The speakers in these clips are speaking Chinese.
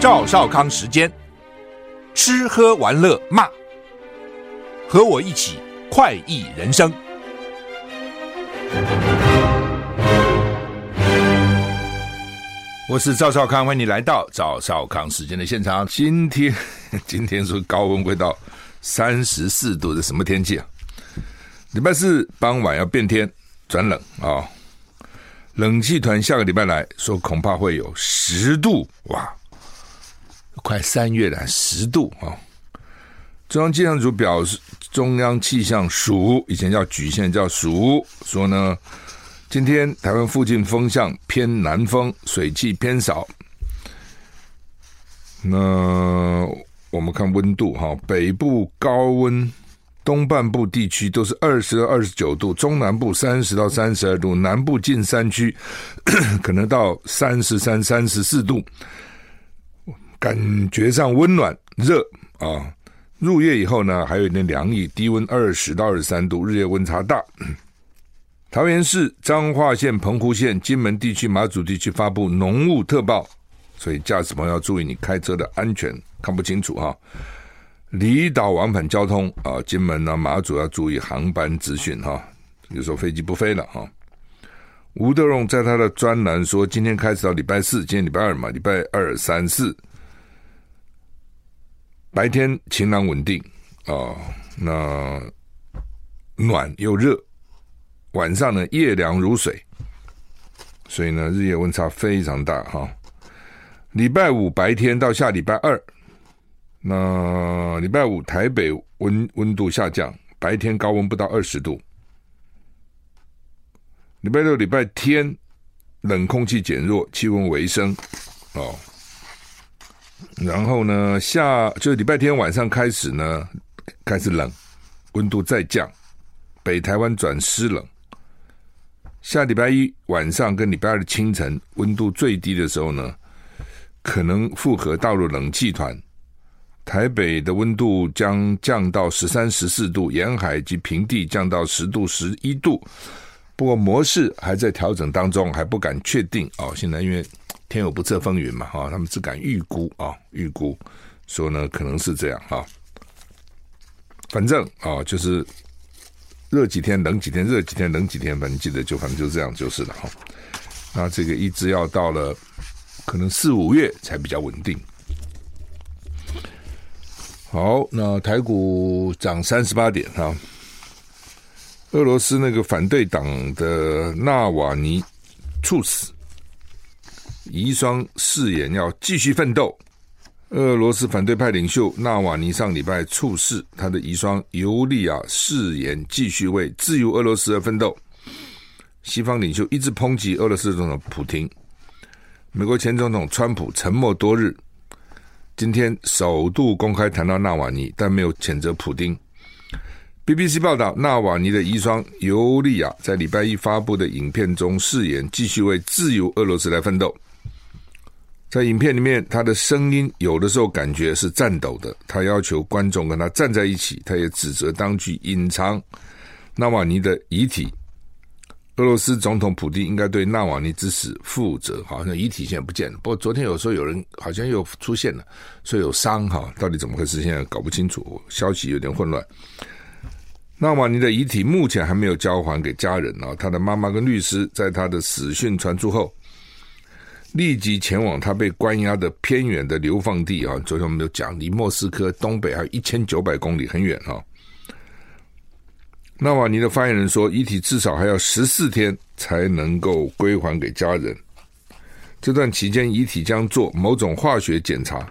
赵少康时间，吃喝玩乐骂，和我一起快意人生。我是赵少康，欢迎你来到赵少康时间的现场。今天，今天说高温会到三十四度的什么天气啊？礼拜四傍晚要变天转冷啊、冷气团下个礼拜来说，恐怕会有十度哇！快三月了，十度啊！中央气象组表示，中央气象署以前叫局，现叫署，说呢，今天台湾附近风向偏南风，水汽偏少。那我们看温度哈，北部高温，东半部地区都是二十到二十九度，中南部三十到三十二度，南部近山区 可能到三十三、三十四度。感觉上温暖热啊，入夜以后呢，还有一点凉意，低温二十到二十三度，日夜温差大。桃园市、彰化县、澎湖县、金门地区、马祖地区发布浓雾特报，所以驾驶朋友要注意你开车的安全，看不清楚哈。离岛往返交通啊，金门呢、马祖要注意航班资讯哈，有时候飞机不飞了哈。吴德荣在他的专栏说，今天开始到礼拜四，今天礼拜二嘛，礼拜二、三、四。白天晴朗稳定啊、哦，那暖又热，晚上呢夜凉如水，所以呢日夜温差非常大哈、礼拜五白天到下礼拜二，那礼拜五台北温温度下降，白天高温不到二十度。礼拜六、礼拜天冷空气减弱，气温回升哦。然后呢，下就礼拜天晚上开始呢，开始冷，温度再降，北台湾转湿冷。下礼拜一晚上跟礼拜二的清晨，温度最低的时候呢，可能复合大陆冷气团，台北的温度将降到十三、十四度，沿海及平地降到十度、十一度。不过模式还在调整当中，还不敢确定哦。现在因为。天有不测风云嘛，哈，他们只敢预估啊，预估说呢，可能是这样哈。反正啊，就是热几天，冷几天，热几天，冷几天，反正记得就反正就这样就是了哈。那这个一直要到了可能四五月才比较稳定。好，那台股涨三十八点哈。俄罗斯那个反对党的纳瓦尼猝死。遗孀誓言要继续奋斗。俄罗斯反对派领袖纳瓦尼上礼拜猝死，他的遗孀尤利亚誓言继续为自由俄罗斯而奋斗。西方领袖一直抨击俄罗斯总统普丁。美国前总统川普沉默多日，今天首度公开谈到纳瓦尼，但没有谴责普丁。BBC 报道，纳瓦尼的遗孀尤利亚在礼拜一发布的影片中誓言继续为自由俄罗斯来奋斗。在影片里面，他的声音有的时候感觉是颤抖的。他要求观众跟他站在一起，他也指责当局隐藏纳瓦尼的遗体。俄罗斯总统普京应该对纳瓦尼之死负责。好像遗体现在不见了，不过昨天有时候有人好像又出现了，说有伤哈，到底怎么回事？现在搞不清楚，消息有点混乱。纳瓦尼的遗体目前还没有交还给家人啊，他的妈妈跟律师在他的死讯传出后。立即前往他被关押的偏远的流放地啊！昨天我们有讲，离莫斯科东北还有一千九百公里，很远啊。纳瓦尼的发言人说，遗体至少还要十四天才能够归还给家人。这段期间，遗体将做某种化学检查。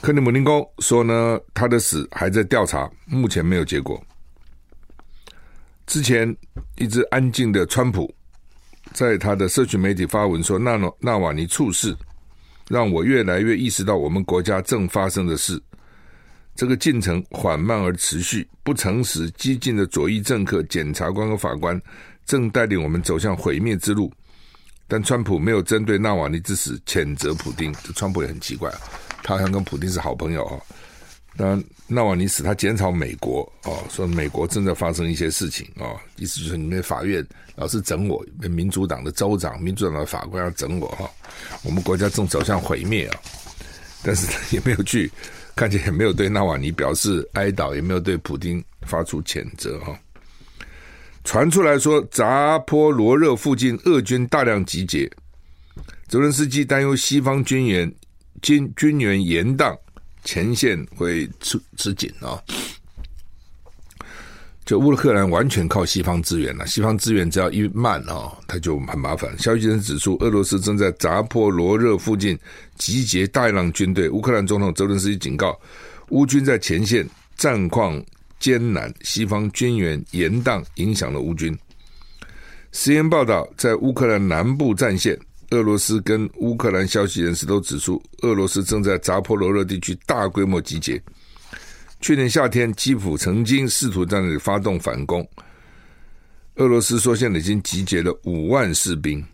克里姆林宫说呢，他的死还在调查，目前没有结果。之前一直安静的川普。在他的社群媒体发文说：“纳诺纳瓦尼猝死，让我越来越意识到我们国家正发生的事。这个进程缓慢而持续，不诚实、激进的左翼政客、检察官和法官正带领我们走向毁灭之路。但川普没有针对纳瓦尼之死谴责普丁，这川普也很奇怪，他好像跟普丁是好朋友啊。”那纳瓦尼死，他检讨美国哦，说美国正在发生一些事情哦，意思就是你们法院老是整我，民主党的州长、民主党的法官要整我哈，我们国家正走向毁灭啊。但是也没有去，看起来也没有对纳瓦尼表示哀悼，也没有对普丁发出谴责哈。传出来说，扎波罗热附近俄军大量集结，泽伦斯基担忧西方军援军军援延宕，前线会吃吃紧啊。就乌克兰完全靠西方资源了，西方资源只要一慢啊，它就很麻烦。消息人士指出，俄罗斯正在扎波罗热附近集结大量军队。乌克兰总统泽伦斯基警告，乌军在前线战况艰难，西方军援延宕影响了乌军。CNN 报道，在乌克兰南部战线，俄罗斯跟乌克兰消息人士都指出，俄罗斯正在扎波罗热地区大规模集结。去年夏天，基辅曾经试图在那里发动反攻。俄罗斯说，现在已经集结了五万士兵。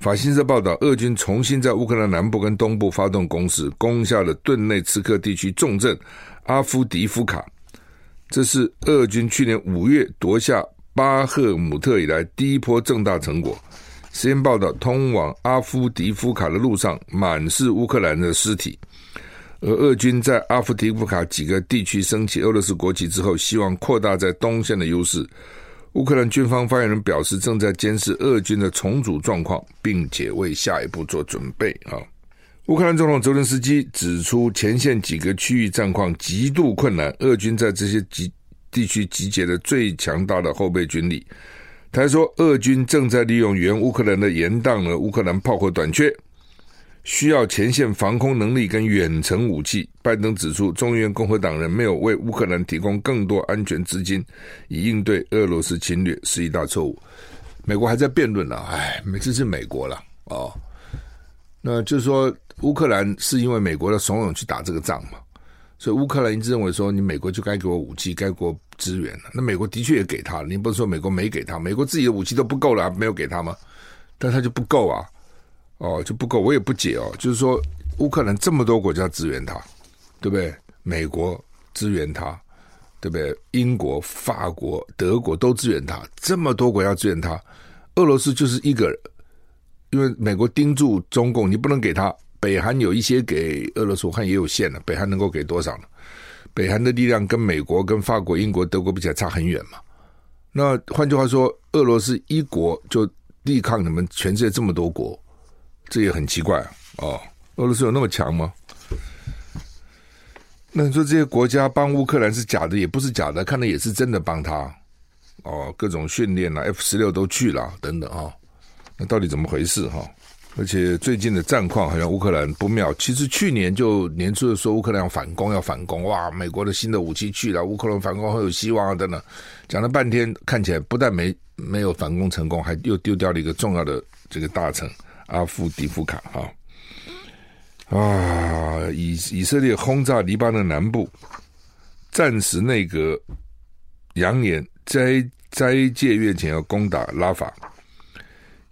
法新社报道，俄军重新在乌克兰南部跟东部发动攻势，攻下了顿内茨克地区重镇阿夫迪夫卡。这是俄军去年五月夺下巴赫姆特以来第一波重大成果。先报道，通往阿夫迪夫卡的路上满是乌克兰的尸体。而俄军在阿夫迪夫卡几个地区升起俄罗斯国旗之后，希望扩大在东线的优势。乌克兰军方发言人表示，正在监视俄军的重组状况，并且为下一步做准备。啊，乌克兰总统泽伦斯基指出，前线几个区域战况极度困难，俄军在这些集地区集结了最强大的后备军力。他说，俄军正在利用原乌克兰的延宕了乌克兰炮火短缺。需要前线防空能力跟远程武器。拜登指出，众议院共和党人没有为乌克兰提供更多安全资金，以应对俄罗斯侵略，是一大错误。美国还在辩论呢，哎，每次是美国了哦。那就是说，乌克兰是因为美国的怂恿去打这个仗嘛，所以乌克兰一直认为说，你美国就该给我武器，该给我支援了。那美国的确也给他了，你不是说美国没给他，美国自己的武器都不够了，没有给他吗？但他就不够啊。哦，就不够，我也不解哦。就是说，乌克兰这么多国家支援他，对不对？美国支援他，对不对？英国、法国、德国都支援他，这么多国家支援他，俄罗斯就是一个。因为美国盯住中共，你不能给他。北韩有一些给俄罗斯，我看也有限了。北韩能够给多少呢？北韩的力量跟美国、跟法国、英国、德国比起来差很远嘛。那换句话说，俄罗斯一国就抵抗你们全世界这么多国。这也很奇怪哦，俄罗斯有那么强吗？那你说这些国家帮乌克兰是假的，也不是假的，看的也是真的帮他哦，各种训练啊，F 十六都去了等等啊，那到底怎么回事哈？而且最近的战况好像乌克兰不妙。其实去年就年初的说乌克兰要反攻，要反攻，哇，美国的新的武器去了，乌克兰反攻很有希望啊等等，讲了半天，看起来不但没没有反攻成功，还又丢掉了一个重要的这个大臣。阿夫迪夫卡啊啊！以以色列轰炸黎巴嫩南部，战时内阁扬言斋斋戒月前要攻打拉法。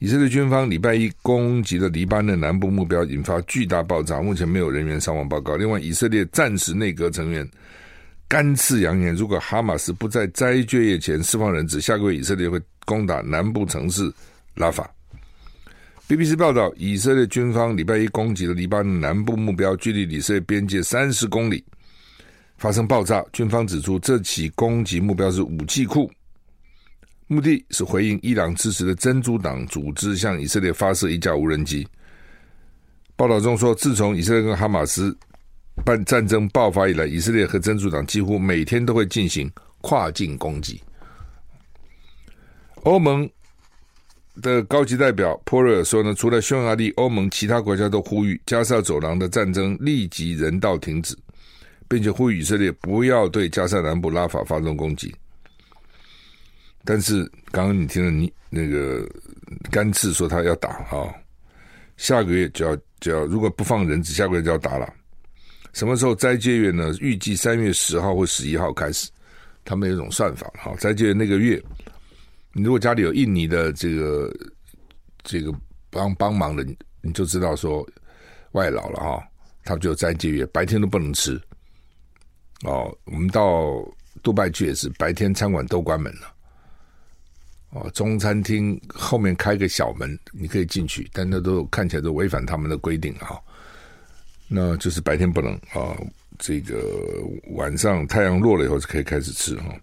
以色列军方礼拜一攻击了黎巴嫩南部目标，引发巨大爆炸，目前没有人员伤亡报告。另外，以色列战时内阁成员干脆扬言，如果哈马斯不在斋戒月前释放人质，下个月以色列会攻打南部城市拉法。BBC 报道，以色列军方礼拜一攻击了黎巴嫩南部目标，距离以色列边界三十公里，发生爆炸。军方指出，这起攻击目标是武器库，目的是回应伊朗支持的真主党组织向以色列发射一架无人机。报道中说，自从以色列跟哈马斯办战争爆发以来，以色列和真主党几乎每天都会进行跨境攻击。欧盟。的高级代表波瑞尔说呢，除了匈牙利，欧盟其他国家都呼吁加萨走廊的战争立即人道停止，并且呼吁以色列不要对加萨南部拉法发动攻击。但是刚刚你听了你那个甘茨说他要打啊，下个月就要就要，如果不放人质，下个月就要打了。什么时候斋戒月呢？预计三月十号或十一号开始，他们有一种算法，哈，斋戒月那个月。你如果家里有印尼的这个这个帮帮忙的，你就知道说外劳了哈，他们就斋戒月，白天都不能吃。哦，我们到杜拜去也是，白天餐馆都关门了。哦，中餐厅后面开个小门，你可以进去，但那都看起来都违反他们的规定啊。那就是白天不能啊，这个晚上太阳落了以后就可以开始吃哈。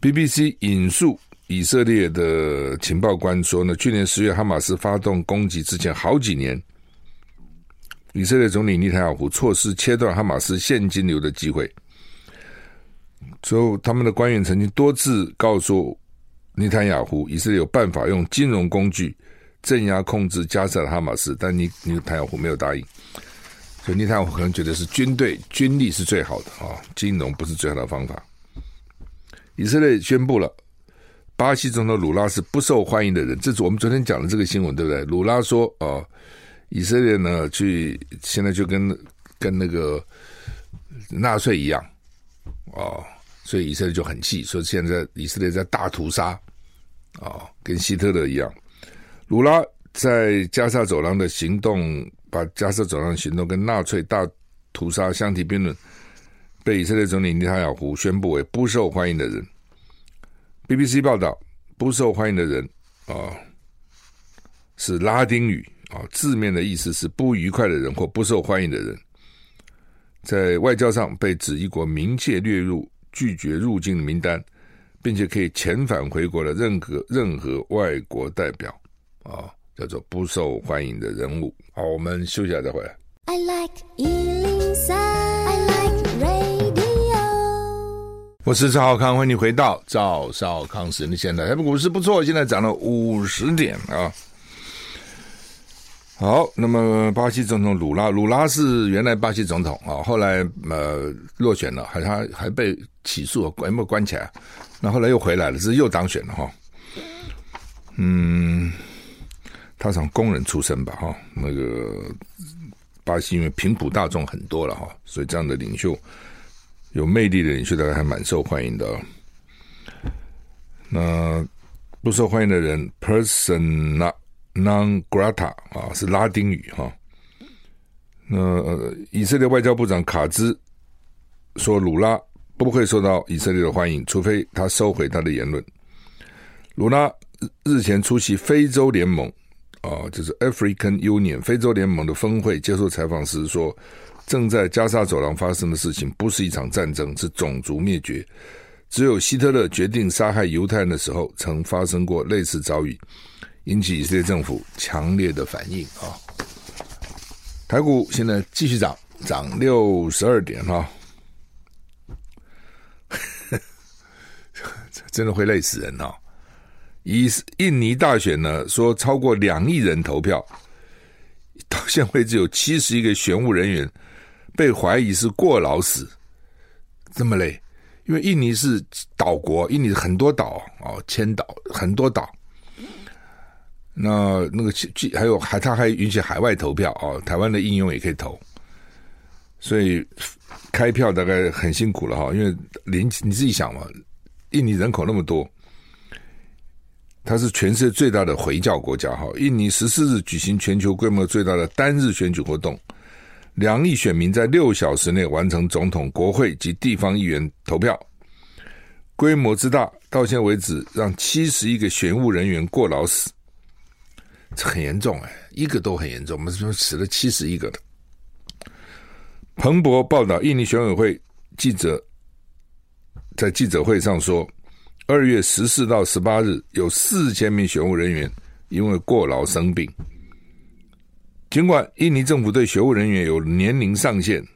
BBC 引述以色列的情报官说呢，去年十月哈马斯发动攻击之前好几年，以色列总理内塔尼亚胡错失切断哈马斯现金流的机会。之后，他们的官员曾经多次告诉尼坦雅胡，以色列有办法用金融工具镇压控制加沙的哈马斯，但尼内塔尼亚胡没有答应。所以内塔尼亚胡可能觉得是军队军力是最好的啊，金融不是最好的方法。以色列宣布了，巴西总统鲁拉是不受欢迎的人，这是我们昨天讲的这个新闻，对不对？鲁拉说：“哦，以色列呢，去现在就跟跟那个纳粹一样。”哦，所以以色列就很气，说现在以色列在大屠杀，啊、跟希特勒一样。鲁拉在加沙走廊的行动，把加沙走廊的行动跟纳粹大屠杀相提并论，被以色列总理内塔尼亚胡宣布为不受欢迎的人。BBC 报道，不受欢迎的人啊、是拉丁语啊、字面的意思是不愉快的人或不受欢迎的人。在外交上被指一国明确列入拒绝入境的名单，并且可以遣返回国的任何任何外国代表，啊，叫做不受欢迎的人物。好，我们休息一下再回来。I like 103, I like radio。我是赵少康，欢迎你回到赵少康时间的现代。台北股市不错，现在涨了五十点啊。好，那么巴西总统鲁拉，鲁拉是原来巴西总统啊，后来呃落选了，还他还被起诉，关没关起来？那后来又回来了，是又当选了哈。嗯，他从工人出身吧哈，那个巴西因为贫苦大众很多了哈，所以这样的领袖有魅力的领袖大概还蛮受欢迎的。那不受欢迎的人，persona。Non grata 啊，是拉丁语哈。那、以色列外交部长卡兹说，鲁拉不会受到以色列的欢迎，除非他收回他的言论。鲁拉日前出席非洲联盟啊，就是 African Union 非洲联盟的峰会，接受采访时说，正在加沙走廊发生的事情不是一场战争，是种族灭绝。只有希特勒决定杀害犹太人的时候，曾发生过类似遭遇。引起以色列政府强烈的反应啊！台股现在继续涨，涨六十二点哈，真的会累死人哈！以印尼大选呢，说超过两亿人投票，到现在为止有七十一个选务人员被怀疑是过劳死，这么累？因为印尼是岛国，印尼很多岛哦，千岛很多岛。那那个还有还他还允许海外投票哦，台湾的应用也可以投，所以开票大概很辛苦了哈，因为连你自己想嘛，印尼人口那么多，它是全世界最大的回教国家哈。印尼十四日举行全球规模最大的单日选举活动，两亿选民在六小时内完成总统、国会及地方议员投票，规模之大，到现在为止让七十一个选务人员过劳死。这很严重哎，一个都很严重。我们说死了七十一个的。彭博报道，印尼选委会记者在记者会上说，二月十四到十八日有四千名选务人员因为过劳生病。尽管印尼政府对选务人员有年龄上限，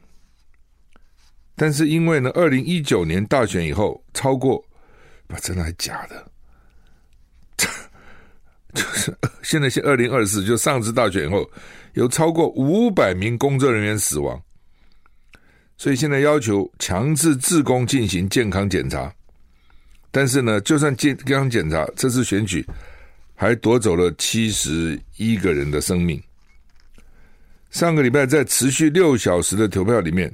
但是因为呢，二零一九年大选以后，超过，不，真的还假的？就是现在是二零二四，就上次大选以后，有超过五百名工作人员死亡，所以现在要求强制自工进行健康检查。但是呢，就算健康检查，这次选举还夺走了七十一个人的生命。上个礼拜在持续六小时的投票里面，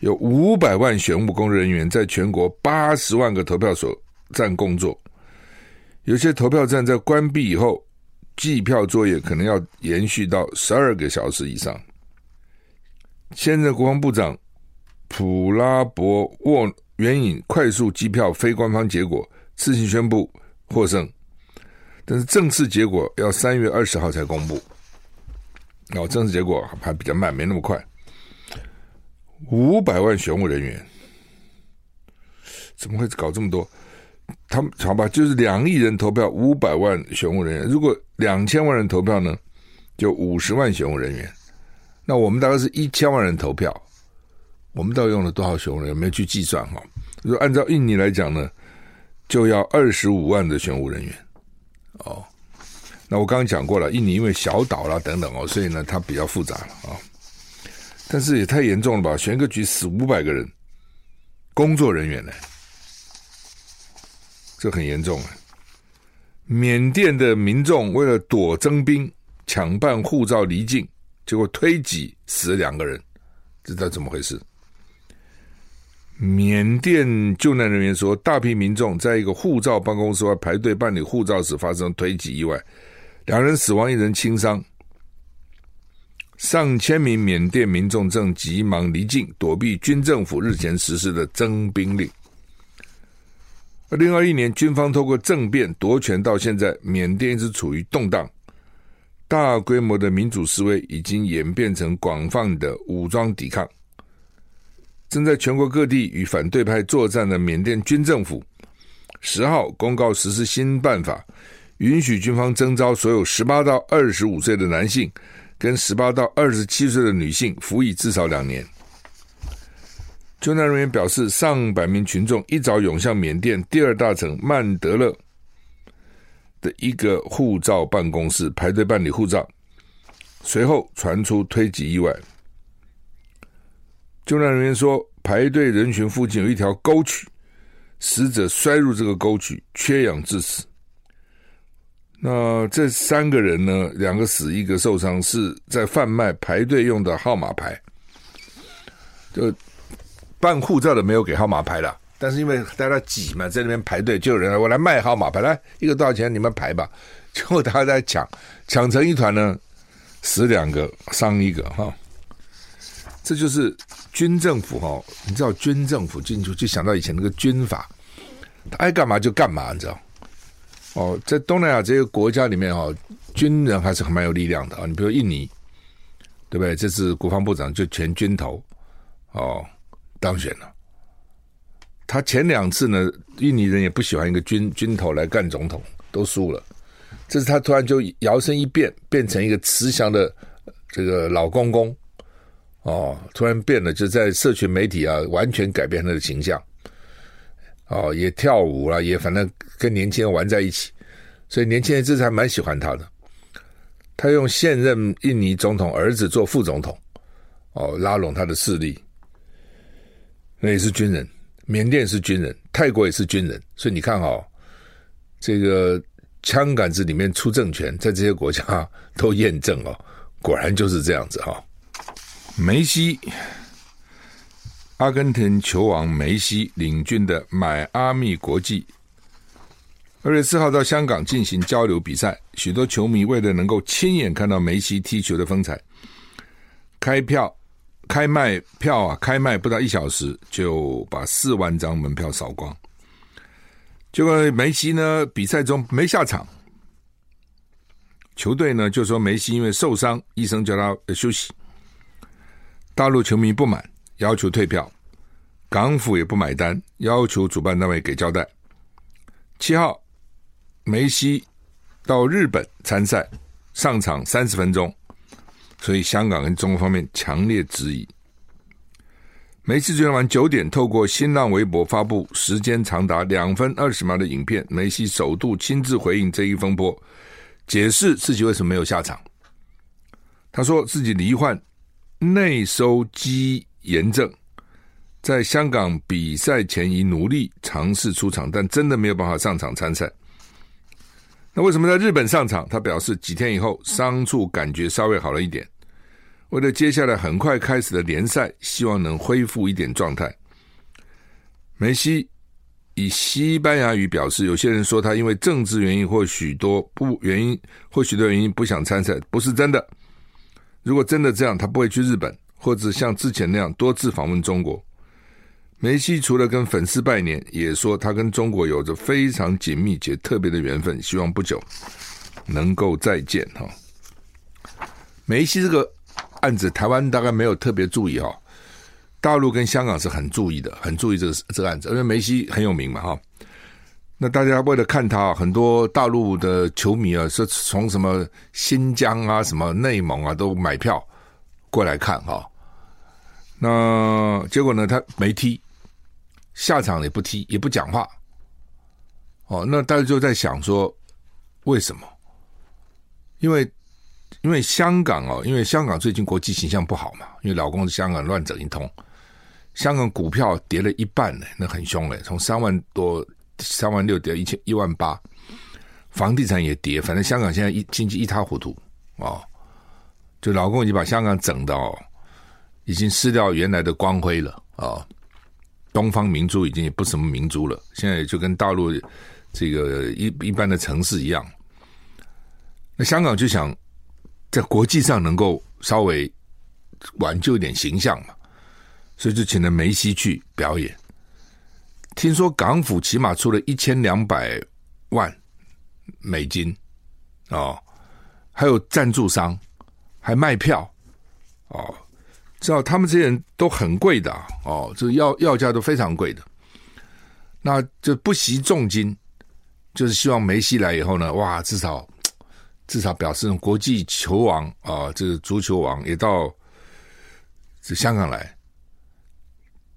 有五百万选务工作人员在全国八十万个投票所站工作。有些投票站在关闭以后，计票作业可能要延续到十二个小时以上。现任国防部长普拉博沃援引快速计票非官方结果，自行宣布获胜，但是正式结果要三月二十号才公布。哦，正式结果还比较慢，没那么快。五百万选务人员，怎么会搞这么多？他们好吧，就是两亿人投票，五百万选务人员。如果两千万人投票呢，就五十万选务人员。那我们大概是一千万人投票，我们到底用了多少选务人员？没有去计算哈。如果按照印尼来讲呢，就要二十五万的选务人员。哦，那我刚刚讲过了，印尼因为小岛啦等等哦，所以呢它比较复杂了啊。但是也太严重了吧？选个局死五百个人，工作人员呢？这很严重啊！缅甸的民众为了躲征兵，抢办护照离境，结果推挤死了两个人，这知道怎么回事？缅甸救难人员说，大批民众在一个护照办公室外排队办理护照时发生推挤意外，两人死亡，一人轻伤。上千名缅甸民众正急忙离境，躲避军政府日前实施的征兵令。二零二一年，军方透过政变夺权，到现在，缅甸一直处于动荡，大规模的民主示威已经演变成广泛的武装抵抗。正在全国各地与反对派作战的缅甸军政府，十号公告实施新办法，允许军方征召所有十八到二十五岁的男性跟十八到二十七岁的女性服役至少两年。救难人员表示，上百名群众一早涌向缅甸第二大城曼德勒的一个护照办公室排队办理护照，随后传出推挤意外。救难人员说，排队人群附近有一条沟渠，死者摔入这个沟渠，缺氧致死。那这三个人呢？两个死，一个受伤，是在贩卖排队用的号码牌，就。办护照的没有给号码牌了，但是因为大家挤嘛，在那边排队，就有人来，我来卖号码牌，来一个多少钱？你们排吧。结果大家在抢，抢成一团呢，死两个，伤一个，哈。这就是军政府哈，你知道军政府进去就想到以前那个军阀，他爱干嘛就干嘛，你知道？哦，在东南亚这些国家里面哈，军人还是很蛮有力量的啊。你比如印尼，对不对？这次国防部长就全军头，哦。当选了，他前两次呢，印尼人也不喜欢一个军军头来干总统，都输了。这次他突然就摇身一变，变成一个慈祥的这个老公公，哦，突然变了，就在社群媒体啊，完全改变他的形象。哦，也跳舞了，也反正跟年轻人玩在一起，所以年轻人这次还蛮喜欢他的。他用现任印尼总统儿子做副总统，哦，拉拢他的势力。那也是军人，缅甸是军人，泰国也是军人，所以你看哦，这个枪杆子里面出政权，在这些国家都验证哦，果然就是这样子哈、哦。梅西，阿根廷球王梅西领军的迈阿密国际，二月四号到香港进行交流比赛，许多球迷为了能够亲眼看到梅西踢球的风采，开票。开卖票啊！开卖不到一小时就把四万张门票扫光。结果梅西呢，比赛中没下场，球队呢就说梅西因为受伤，医生叫他休息。大陆球迷不满，要求退票，港府也不买单，要求主办单位给交代。七号，梅西到日本参赛，上场三十分钟。所以，香港跟中国方面强烈质疑。梅西昨天晚九点透过新浪微博发布时间长达两分二十秒的影片，梅西首度亲自回应这一风波，解释自己为什么没有下场。他说自己罹患内收肌炎症，在香港比赛前已努力尝试出场，但真的没有办法上场参赛。那为什么在日本上场？他表示几天以后伤处感觉稍微好了一点。为了接下来很快开始的联赛，希望能恢复一点状态。梅西以西班牙语表示，有些人说他因为政治原因或许多不原因或许多原因不想参赛，不是真的。如果真的这样，他不会去日本，或者像之前那样多次访问中国。梅西除了跟粉丝拜年，也说他跟中国有着非常紧密且特别的缘分，希望不久能够再见哈。梅西这个案子，台湾大概没有特别注意哈、大陆跟香港是很注意的，很注意这个这个案子，因为梅西很有名嘛哈、那大家为了看他，很多大陆的球迷啊，是从什么新疆啊、什么内蒙啊都买票过来看哈、哦。那结果呢，他没踢，下场也不踢，也不讲话。哦，那大家就在想说，为什么？因为，因为香港哦，因为香港最近国际形象不好嘛，因为老公在香港乱整一通，香港股票跌了一半呢，那很凶嘞，从三万多、三万六跌一千一万八，房地产也跌，反正香港现在一经济一塌糊涂哦，就老公已经把香港整到已经失掉原来的光辉了啊、东方明珠已经也不什么明珠了，现在就跟大陆。这个一一般的城市一样，那香港就想在国际上能够稍微挽救一点形象嘛，所以就请了梅西去表演。听说港府起码出了一千两百万美金哦，还有赞助商，还卖票哦，知道他们这些人都很贵的哦，这个要要价都非常贵的，那就不惜重金。就是希望梅西来以后呢，哇，至少至少表示国际球王啊，这个足球王也到这香港来。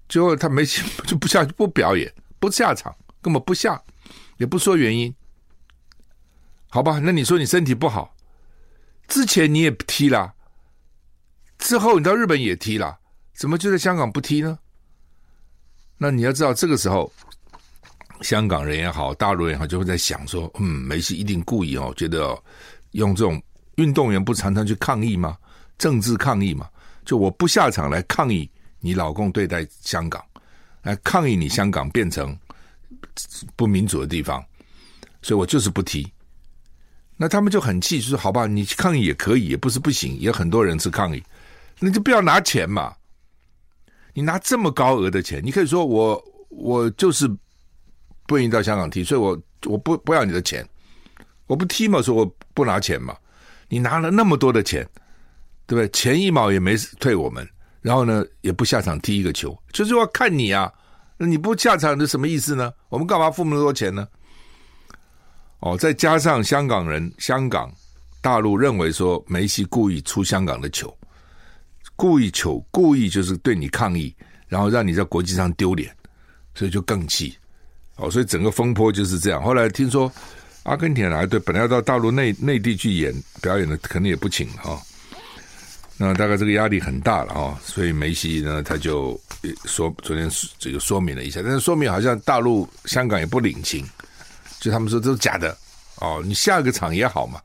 结果他梅西 就不下去，不表演，不下场，根本不下，也不说原因。好吧，那你说你身体不好，之前你也踢了，之后你到日本也踢了，怎么就在香港不踢呢？那你要知道，这个时候。香港人也好，大陆人也好，就会在想说：嗯，梅西一定故意哦，觉得，用这种运动员不常常去抗议吗？政治抗议嘛，就我不下场来抗议你老公对待香港，来抗议你香港变成不民主的地方，所以我就是不踢。那他们就很气，就说：好吧，你抗议也可以，也不是不行，也很多人是抗议，那就不要拿钱嘛。你拿这么高额的钱，你可以说我我就是。不愿意到香港踢，所以我我不不要你的钱，我不踢嘛，说我不拿钱嘛。你拿了那么多的钱，对不对？钱一毛也没退我们，然后呢也不下场踢一个球，就是要看你啊。那你不下场，是什么意思呢？我们干嘛付那么多钱呢？哦，再加上香港人、香港、大陆认为说梅西故意出香港的球，故意球，故意就是对你抗议，然后让你在国际上丢脸，所以就更气。哦，所以整个风波就是这样。后来听说阿根廷来队本来要到大陆内内地去演表演的，可能也不请哈、哦。那大概这个压力很大了啊、哦，所以梅西呢他就说昨天这个说明了一下，但是说明好像大陆香港也不领情，就他们说这是假的哦。你下个场也好嘛，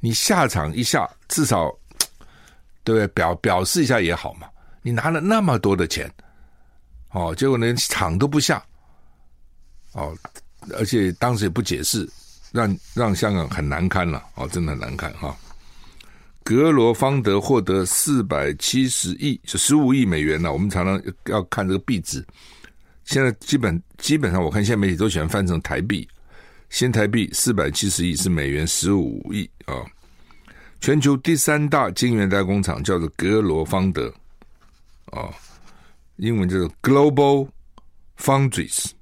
你下场一下至少对不对？表表示一下也好嘛。你拿了那么多的钱哦，结果连场都不下。哦，而且当时也不解释，让让香港很难堪了。哦，真的很难堪哈。格罗方德获得四百七十亿，就十五亿美元呢。我们常常要看这个币值，现在基本基本上，我看现在媒体都喜欢翻成台币。新台币四百七十亿是美元十五亿啊。全球第三大晶圆代工厂叫做格罗方德，啊，英文叫做 Global Foundries。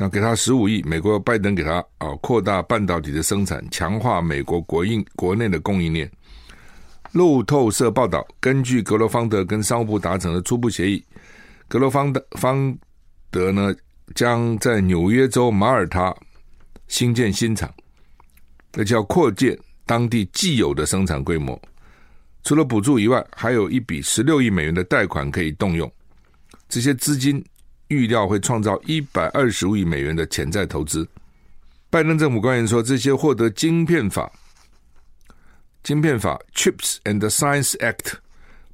那给他十五亿，美国拜登给他啊，扩大半导体的生产，强化美国国应国内的供应链。路透社报道，根据格罗方德跟商务部达成的初步协议，格罗方德方德呢将在纽约州马耳他新建新厂，而且要扩建当地既有的生产规模。除了补助以外，还有一笔十六亿美元的贷款可以动用，这些资金。预料会创造一百二十五亿美元的潜在投资。拜登政府官员说，这些获得晶片法、晶片法 （Chips and Science Act）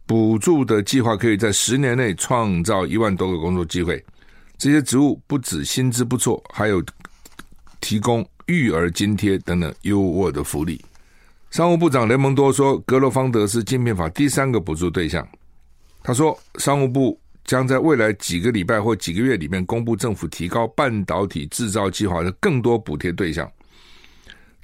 补助的计划，可以在十年内创造一万多个工作机会。这些职务不止薪资不错，还有提供育儿津贴等等优渥的福利。商务部长雷蒙多说，格罗方德是晶片法第三个补助对象。他说，商务部。将在未来几个礼拜或几个月里面公布政府提高半导体制造计划的更多补贴对象。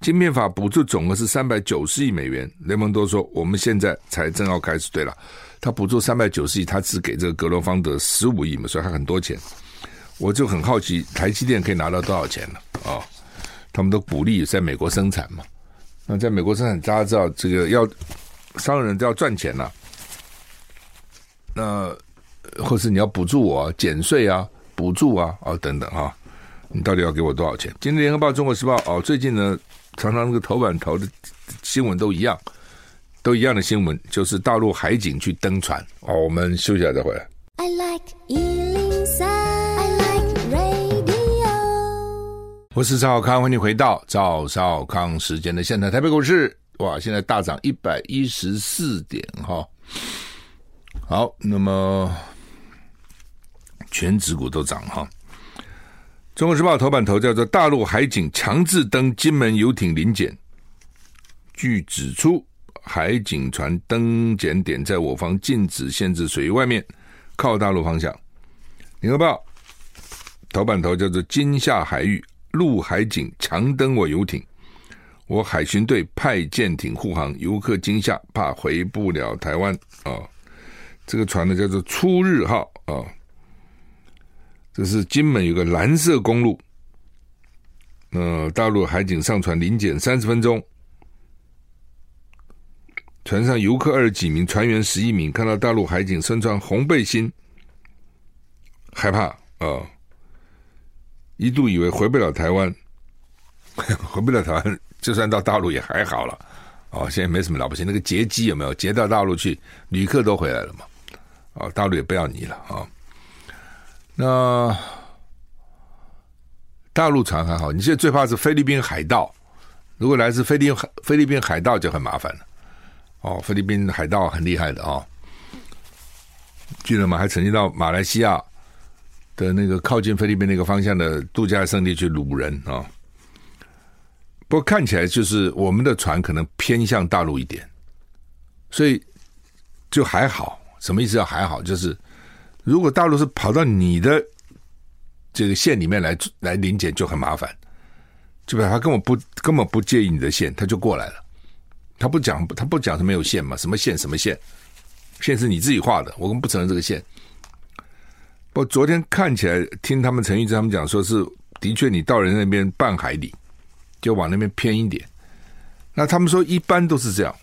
晶片法补助总额是三百九十亿美元。雷蒙多说：“我们现在才正要开始。”对了，他补助三百九十亿，他只给这个格罗方德十五亿嘛，所以还很多钱。我就很好奇，台积电可以拿到多少钱呢？啊、他们都鼓励在美国生产嘛。那在美国生产，大家知道这个要商人都要赚钱呐、那或是你要补助我、啊、减税啊、补助啊啊、哦、等等哈、啊，你到底要给我多少钱？今天联合报、中国时报哦，最近呢。常常那个头版头的新闻都一样，都一样的新闻，就是大陆海警去登船。哦，我们休息一下再回来。I like 103, I like radio。我是赵少康，欢迎回到赵少康时间的现场。台北股市哇，现在大涨一百一十四点哈。好，那么全指股都涨哈。中国时报头版头叫做“大陆海警强制登金门游艇临检”，据指出，海警船登检点在我方禁止限制水域外面，靠大陆方向。联合报头版头叫做“金厦海域陆海警强登我游艇，我海巡队派舰艇护航，游客惊吓，怕回不了台湾。”啊，这个船呢叫做“初日号”啊。这是金门有个蓝色公路，呃，大陆海警上船临检三十分钟，船上游客二十几名，船员十一名，看到大陆海警身穿红背心，害怕啊、一度以为回不了台湾，回不了台湾，就算到大陆也还好了，哦，现在没什么了不起，那个劫机有没有？劫到大陆去，旅客都回来了嘛，哦，大陆也不要你了啊。那大陆船还好，你现在最怕是菲律宾海盗。如果来自菲律宾菲律宾海盗就很麻烦了。哦，菲律宾海盗很厉害的、哦，记得吗？还曾经到马来西亚的那个靠近菲律宾那个方向的度假胜地去掳人啊、哦。不过看起来就是我们的船可能偏向大陆一点，所以就还好。什么意思？叫还好，就是。如果大陆是跑到你的这个县里面来来临检，就很麻烦，就吧？他根本不根本不介意你的线，他就过来了。他不讲他不讲是没有线嘛？什么线什么线？线是你自己画的，我们不承认这个线。不昨天看起来，听他们陈玉珍他们讲，说是的确你到人那边半海里，就往那边偏一点。那他们说一般都是这样。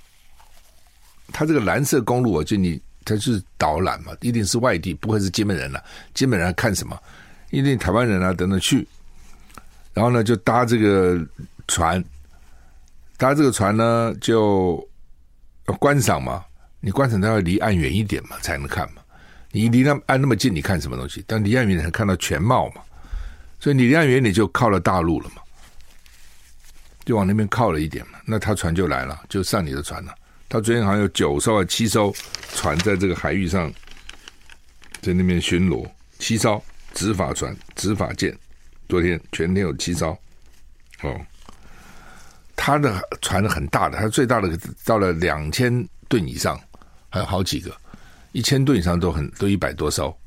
他这个蓝色公路，我就你。他就是导览嘛，一定是外地，不会是金门人了、金门人看什么？一定台湾人啊等等去，然后呢就搭这个船，搭这个船呢就观赏嘛。你观赏，它要离岸远一点嘛，才能看嘛。你离那岸那么近，你看什么东西？但离岸远，能看到全貌嘛。所以你离岸远，你就靠了大陆了嘛，就往那边靠了一点嘛。那他船就来了，就上你的船了。他昨天好像有九艘、七艘船在这个海域上，在那边巡逻，七艘执法船、执法舰，昨天全天有七艘。哦，他的船很大的，他最大的到了两千吨以上，还有好几个一千吨以上都很都一百多艘。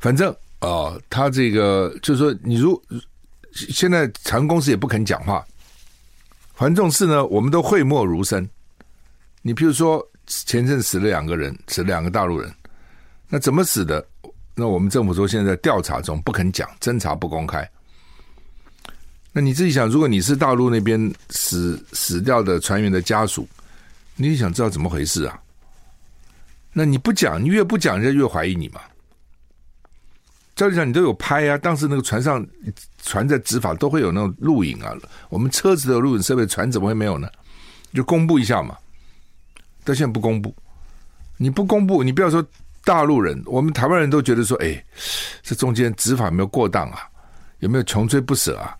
反正哦，他这个就是说，你如现在船公司也不肯讲话，反正这种事呢，我们都讳莫如深。你比如说，前阵死了两个人，死了两个大陆人，那怎么死的？那我们政府说现在在调查中，不肯讲，侦查不公开。那你自己想，如果你是大陆那边死死掉的船员的家属，你也想知道怎么回事啊？那你不讲，你越不讲，人家越怀疑你嘛。照理讲，你都有拍啊，当时那个船上船在执法，都会有那种录影啊。我们车子的录影设备，船怎么会没有呢？就公布一下嘛。到现在不公布，你不公布，你不要说大陆人，我们台湾人都觉得说，哎，这中间执法有没有过当啊？有没有穷追不舍啊？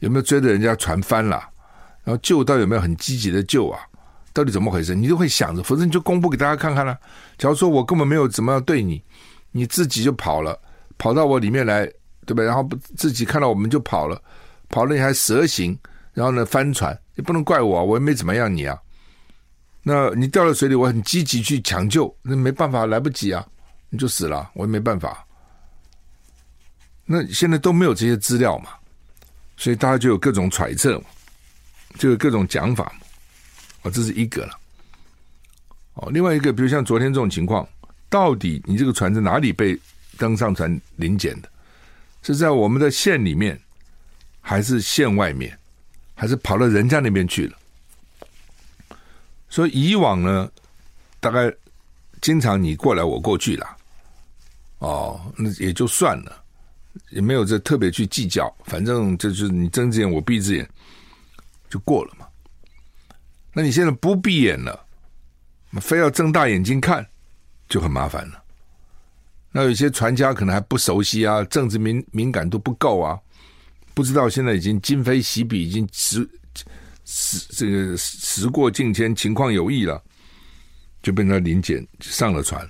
有没有追着人家船翻了？然后救到有没有很积极的救啊？到底怎么回事？你都会想着，否则你就公布给大家看看了。假如说我根本没有怎么样对你，你自己就跑了，跑到我里面来，对吧？然后自己看到我们就跑了，跑了你还蛇行，然后呢翻船，你不能怪我，我也没怎么样你啊。那你掉到水里，我很积极去抢救，那没办法，来不及啊，你就死了，我也没办法。那现在都没有这些资料嘛，所以大家就有各种揣测就有各种讲法，哦，这是一个了。哦，另外一个，比如像昨天这种情况，到底你这个船在哪里被登上船临检的？是在我们的县里面，还是县外面，还是跑到人家那边去了？所以以往呢，大概经常你过来我过去啦，哦，那也就算了，也没有这特别去计较，反正就是你睁只眼我闭只眼就过了嘛。那你现在不闭眼了，非要睁大眼睛看，就很麻烦了。那有些船家可能还不熟悉啊，政治敏敏感度不够啊，不知道现在已经今非昔比，已经时时这个时过境迁，情况有异了，就被他临检上了船。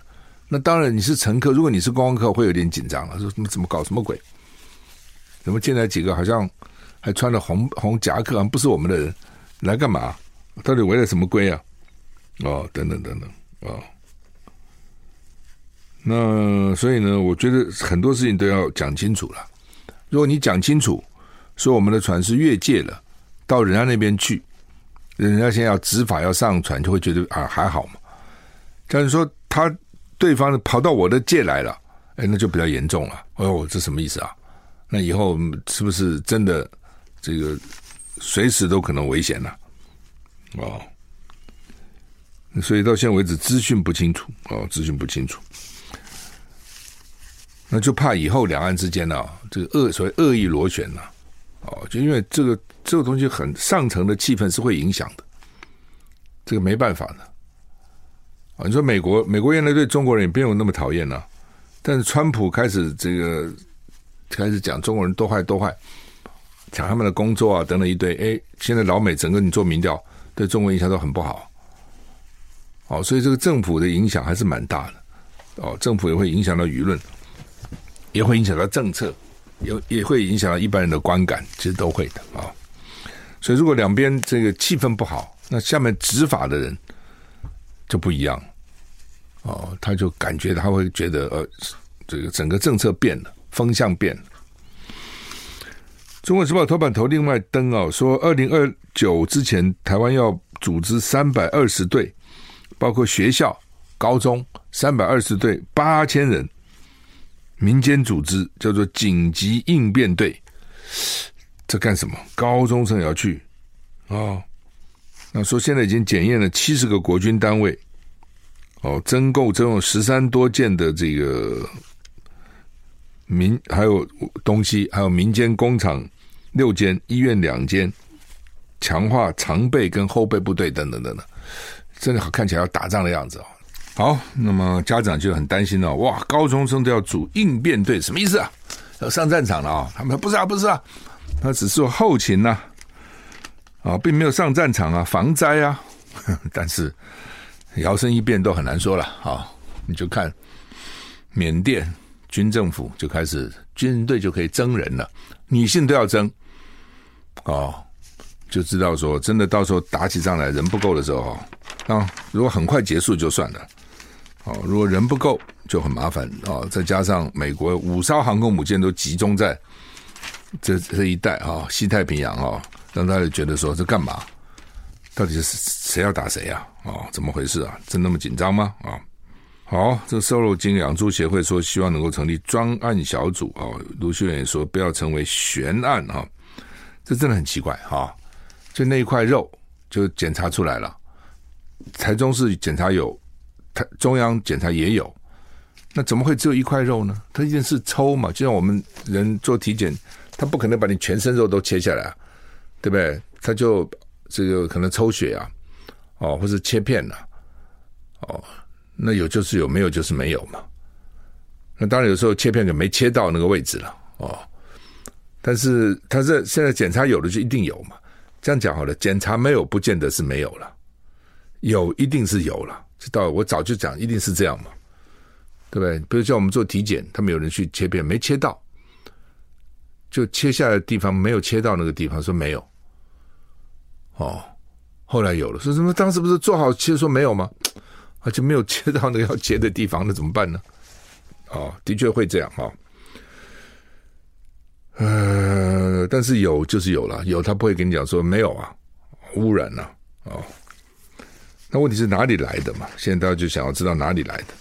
那当然你是乘客，如果你是观光客，会有点紧张了，说怎么怎么搞什么鬼？怎么进来几个好像还穿了红红夹克，好像不是我们的人，来干嘛？到底违了什么规啊？哦，等等等等，哦。那所以呢，我觉得很多事情都要讲清楚了。如果你讲清楚，说我们的船是越界了，到人家那边去，人家现在要执法要上船，就会觉得啊还好嘛。但是说他对方跑到我的界来了，哎，那就比较严重了。哦，这什么意思啊？那以后是不是真的这个随时都可能危险了？哦，所以到现在为止资讯不清楚哦，资讯不清楚。那就怕以后两岸之间呢、啊，这个恶所谓恶意螺旋呢，哦，就因为这个这个东西很上层的气氛是会影响的，这个没办法的。啊，你说美国美国原来对中国人也没有那么讨厌呢，但是川普开始这个开始讲中国人多坏多坏，讲他们的工作啊等等一堆，哎，现在老美整个你做民调对中国印象都很不好，哦，所以这个政府的影响还是蛮大的，哦，政府也会影响到舆论。也会影响到政策，也也会影响到一般人的观感，其实都会的啊。所以，如果两边这个气氛不好，那下面执法的人就不一样哦。他就感觉他会觉得，呃，这个整个政策变了，风向变了。中国时报头版头另外登哦，说二零二九之前，台湾要组织三百二十队，包括学校、高中三百二十队，八千人。民间组织叫做紧急应变队，这干什么？高中生也要去哦。那说现在已经检验了七十个国军单位，哦，增购增有十三多件的这个民，还有东西，还有民间工厂六间，医院两间，强化常备跟后备部队等等等等，真的好看起来要打仗的样子哦。好，那么家长就很担心了。哇，高中生都要组应变队，什么意思啊？要上战场了啊？他们说不是啊，不是啊，他只是后勤呐，啊，并没有上战场啊，防灾啊。但是摇身一变都很难说了啊。你就看缅甸军政府就开始军队就可以征人了，女性都要征哦，就知道说真的到时候打起仗来人不够的时候啊，如果很快结束就算了。哦，如果人不够就很麻烦啊！再加上美国五艘航空母舰都集中在这这一带啊，西太平洋哦，让大家觉得说这干嘛？到底是谁要打谁啊？哦，怎么回事啊？真那么紧张吗？啊，好，这瘦肉精养猪协会说希望能够成立专案小组啊。卢秀远也说不要成为悬案啊，这真的很奇怪哈！就那一块肉就检查出来了，台中市检查有。台中央检查也有，那怎么会只有一块肉呢？它一定是抽嘛，就像我们人做体检，他不可能把你全身肉都切下来啊，对不对？他就这个可能抽血啊，哦，或者切片了，哦，那有就是有，没有就是没有嘛。那当然有时候切片就没切到那个位置了，哦，但是他这现在检查有的就一定有嘛。这样讲好了，检查没有不见得是没有了，有一定是有了。知道，我早就讲，一定是这样嘛，对不对？比如叫我们做体检，他们有人去切片，没切到，就切下来的地方没有切到那个地方，说没有。哦，后来有了，说什么？当时不是做好切，说没有吗？啊，就没有切到那个要切的地方，那怎么办呢？哦，的确会这样哈、哦。呃，但是有就是有了，有他不会跟你讲说没有啊。污染呐、啊，哦，那问题是哪里来的嘛？现在大家就想要知道哪里来的，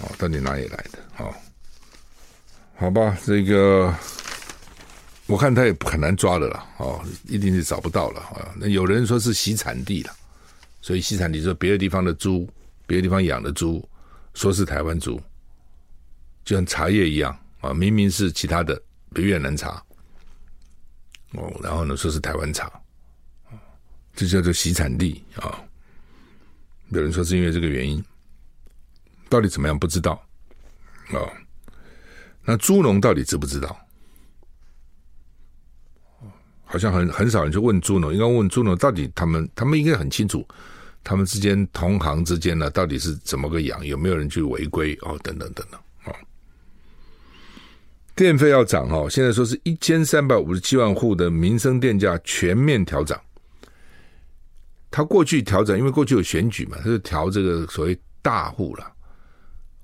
哦，到底哪里来的？哦，好吧，这个我看他也很难抓的了，哦，一定是找不到了啊。那有人说是洗产地了，所以洗产地说别的地方的猪，别的地方养的猪，说是台湾猪，就像茶叶一样啊，明明是其他的越南茶。哦，然后呢，说是台湾茶，这叫做洗产地啊。有人说是因为这个原因，到底怎么样不知道啊？那猪农到底知不知道？好像很很少人去问朱农，应该问朱农到底他们他们应该很清楚，他们之间同行之间呢，到底是怎么个养？有没有人去违规？哦，等等等等啊。电费要涨哦，现在说是一千三百五十七万户的民生电价全面调涨。他过去调整，因为过去有选举嘛，他就调这个所谓大户了，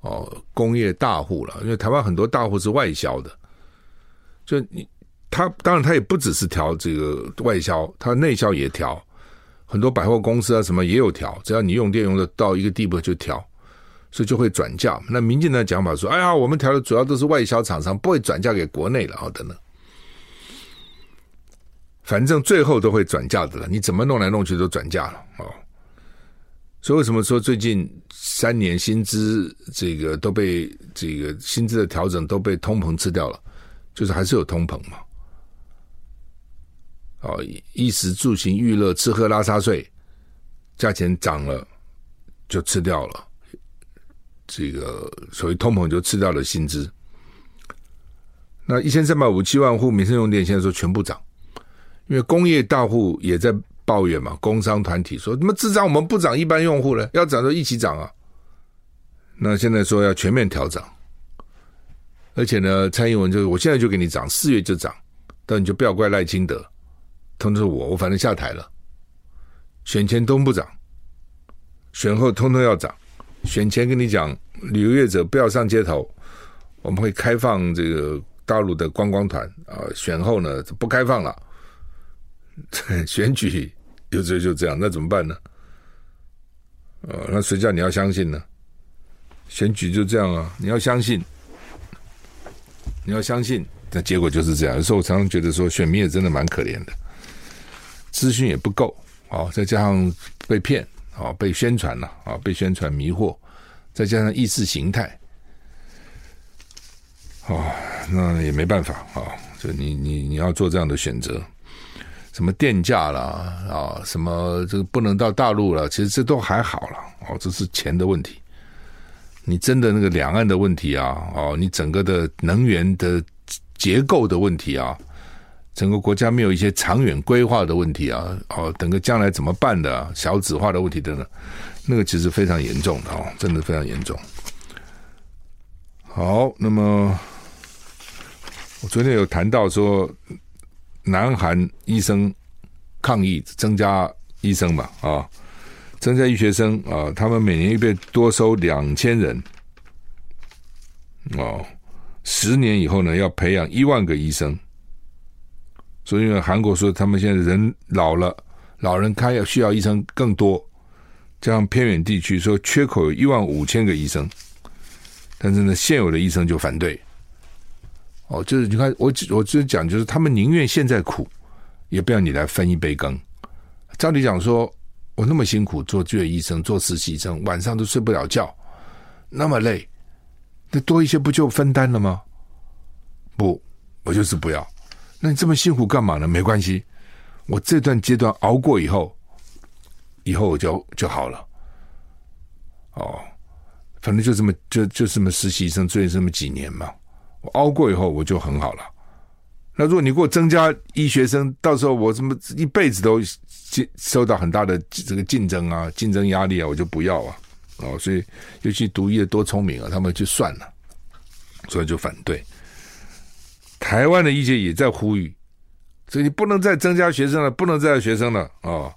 哦，工业大户了。因为台湾很多大户是外销的，就你他当然他也不只是调这个外销，他内销也调，很多百货公司啊什么也有调，只要你用电用的到一个地步就调。所以就会转嫁。那民进党的讲法说：“哎呀，我们调的主要都是外销厂商，不会转嫁给国内了啊，等等。反正最后都会转嫁的了。你怎么弄来弄去都转嫁了哦。所以为什么说最近三年薪资这个都被这个薪资的调整都被通膨吃掉了？就是还是有通膨嘛。哦，衣食住行娱乐吃喝拉撒睡，价钱涨了就吃掉了。”这个所谓通膨就吃掉了薪资，那一千三百五七万户民生用电现在说全部涨，因为工业大户也在抱怨嘛，工商团体说怎么只涨我们不涨一般用户呢？要涨就一起涨啊！那现在说要全面调涨，而且呢，蔡英文就我现在就给你涨，四月就涨，但你就不要怪赖清德，通知我，我反正下台了，选前都不涨，选后通通要涨。选前跟你讲，旅游业者不要上街头，我们会开放这个大陆的观光团啊。选后呢，不开放了。选举有时就这样，那怎么办呢？呃，那谁叫你要相信呢？选举就这样啊，你要相信，你要相信，那结果就是这样。有时候我常常觉得说，选民也真的蛮可怜的，资讯也不够，哦，再加上被骗。啊，被宣传了啊，被宣传迷惑，再加上意识形态，啊，那也没办法啊。就你你你要做这样的选择，什么电价啦啊，什么这个不能到大陆了，其实这都还好了哦，这是钱的问题。你真的那个两岸的问题啊，哦，你整个的能源的结构的问题啊。整个国家没有一些长远规划的问题啊，哦，等个将来怎么办的啊，少子化的问题等等，那个其实非常严重的哦，真的非常严重。好，那么我昨天有谈到说，南韩医生抗议增加医生嘛，啊，增加医学生啊，他们每年预备多收两千人，哦，十年以后呢，要培养一万个医生。所以，因为韩国说他们现在人老了，老人开要需要医生更多，加上偏远地区说缺口有一万五千个医生，但是呢，现有的医生就反对。哦，就是你看，我我只讲，就是他们宁愿现在苦，也不要你来分一杯羹。照理讲说，我那么辛苦做住院医生、做实习生，晚上都睡不了觉，那么累，那多一些不就分担了吗？不，我就是不要。那你这么辛苦干嘛呢？没关系，我这段阶段熬过以后，以后我就就好了。哦，反正就这么就就这么实习生，住院这么几年嘛，我熬过以后我就很好了。那如果你给我增加医学生，到时候我这么一辈子都受到很大的这个竞争啊，竞争压力啊，我就不要啊。哦，所以尤其读医的多聪明啊，他们就算了，所以就反对。台湾的医界也在呼吁，所以你不能再增加学生了，不能再有学生了啊、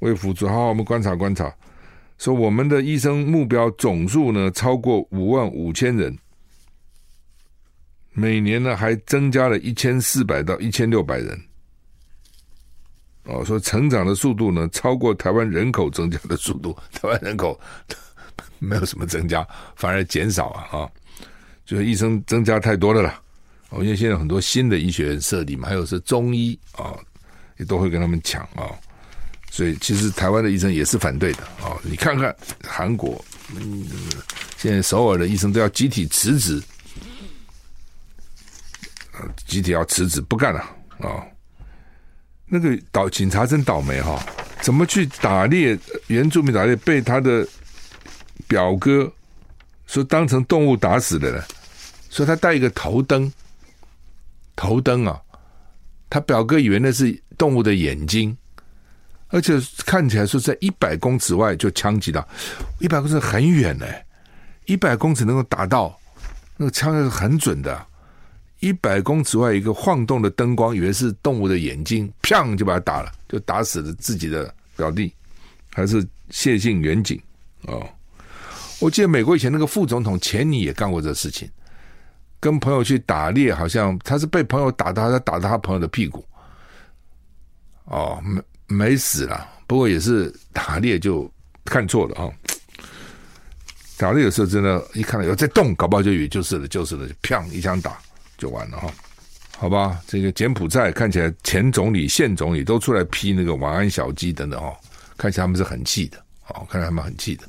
为辅助，好，我们观察观察，说我们的医生目标总数呢超过五万五千人，每年呢还增加了一千四百到一千六百人，哦，说成长的速度呢超过台湾人口增加的速度，台湾人口没有什么增加，反而减少啊啊，就是医生增加太多了。啦。哦，因为现在很多新的医学院设立嘛，还有是中医啊，也都会跟他们抢啊，所以其实台湾的医生也是反对的啊。你看看韩国，嗯，现在首尔的医生都要集体辞职，集体要辞职不干了啊。那个倒警察真倒霉哈，怎么去打猎？原住民打猎被他的表哥说当成动物打死的呢，说他带一个头灯。头灯啊，他表哥以为那是动物的眼睛，而且看起来说在一百公尺外就枪击到，一百公尺很远呢，一百公尺能够打到，那个枪是很准的，一百公尺外一个晃动的灯光，以为是动物的眼睛，砰就把他打了，就打死了自己的表弟，还是谢姓远景哦。我记得美国以前那个副总统钱尼也干过这事情。跟朋友去打猎，好像他是被朋友打到，他打到他朋友的屁股，哦，没没死了，不过也是打猎就看错了啊、哦。打猎有时候真的，一看到有在动，搞不好就以为就是了，就是了，就砰一枪打就完了哈、哦。好吧，这个柬埔寨看起来前总理、现总理都出来批那个晚安小鸡等等哦，看起来他们是很气的，哦，看起来他们很气的。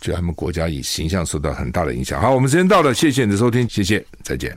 就他们国家以形象受到很大的影响。好，我们时间到了，谢谢你的收听，谢谢，再见。